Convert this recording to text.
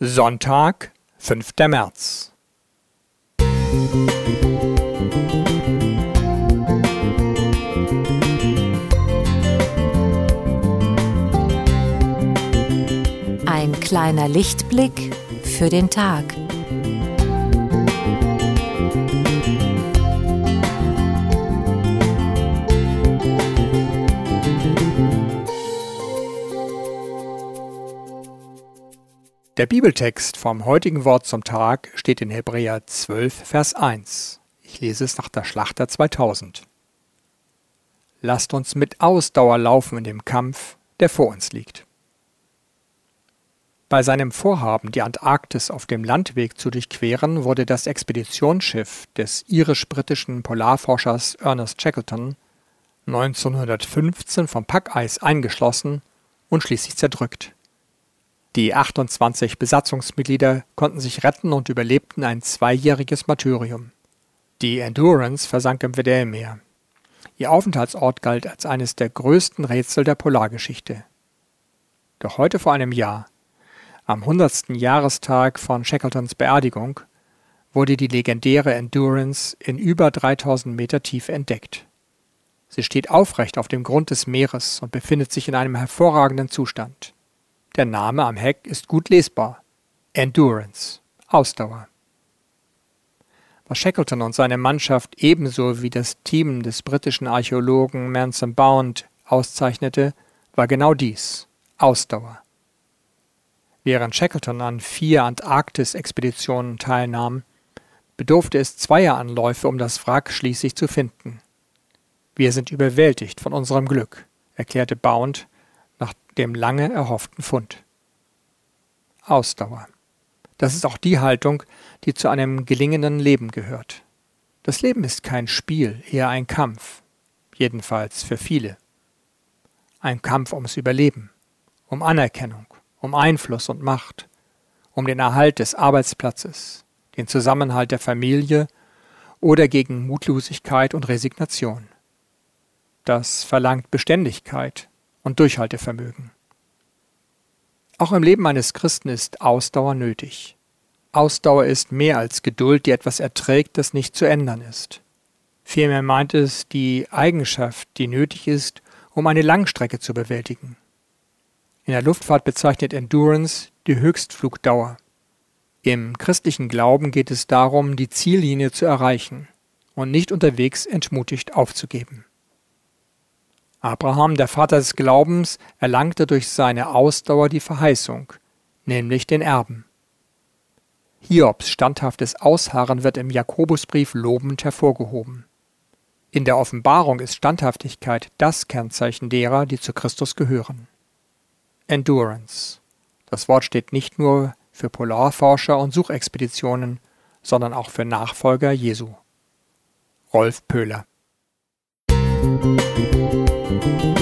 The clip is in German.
Sonntag, 5. März. Ein kleiner Lichtblick für den Tag. Der Bibeltext vom heutigen Wort zum Tag steht in Hebräer 12, Vers 1. Ich lese es nach der Schlachter 2000. Lasst uns mit Ausdauer laufen in dem Kampf, der vor uns liegt. Bei seinem Vorhaben, die Antarktis auf dem Landweg zu durchqueren, wurde das Expeditionsschiff des irisch-britischen Polarforschers Ernest Shackleton 1915 vom Packeis eingeschlossen und schließlich zerdrückt. Die 28 Besatzungsmitglieder konnten sich retten und überlebten ein zweijähriges Martyrium. Die Endurance versank im Weddellmeer. Ihr Aufenthaltsort galt als eines der größten Rätsel der Polargeschichte. Doch heute vor einem Jahr, am 100. Jahrestag von Shackletons Beerdigung, wurde die legendäre Endurance in über 3000 Meter Tiefe entdeckt. Sie steht aufrecht auf dem Grund des Meeres und befindet sich in einem hervorragenden Zustand. Der Name am Heck ist gut lesbar. Endurance. Ausdauer. Was Shackleton und seine Mannschaft ebenso wie das Team des britischen Archäologen Manson Bound auszeichnete, war genau dies. Ausdauer. Während Shackleton an vier Antarktis-Expeditionen teilnahm, bedurfte es zweier Anläufe, um das Wrack schließlich zu finden. Wir sind überwältigt von unserem Glück, erklärte Bound dem lange erhofften Fund. Ausdauer. Das ist auch die Haltung, die zu einem gelingenden Leben gehört. Das Leben ist kein Spiel, eher ein Kampf, jedenfalls für viele. Ein Kampf ums Überleben, um Anerkennung, um Einfluss und Macht, um den Erhalt des Arbeitsplatzes, den Zusammenhalt der Familie oder gegen Mutlosigkeit und Resignation. Das verlangt Beständigkeit, und Durchhaltevermögen. Auch im Leben eines Christen ist Ausdauer nötig. Ausdauer ist mehr als Geduld, die etwas erträgt, das nicht zu ändern ist. Vielmehr meint es die Eigenschaft, die nötig ist, um eine Langstrecke zu bewältigen. In der Luftfahrt bezeichnet Endurance die Höchstflugdauer. Im christlichen Glauben geht es darum, die Ziellinie zu erreichen und nicht unterwegs entmutigt aufzugeben. Abraham, der Vater des Glaubens, erlangte durch seine Ausdauer die Verheißung, nämlich den Erben. Hiobs standhaftes Ausharren wird im Jakobusbrief lobend hervorgehoben. In der Offenbarung ist Standhaftigkeit das Kennzeichen derer, die zu Christus gehören. Endurance. Das Wort steht nicht nur für Polarforscher und Suchexpeditionen, sondern auch für Nachfolger Jesu. Rolf Pöhler Thank you.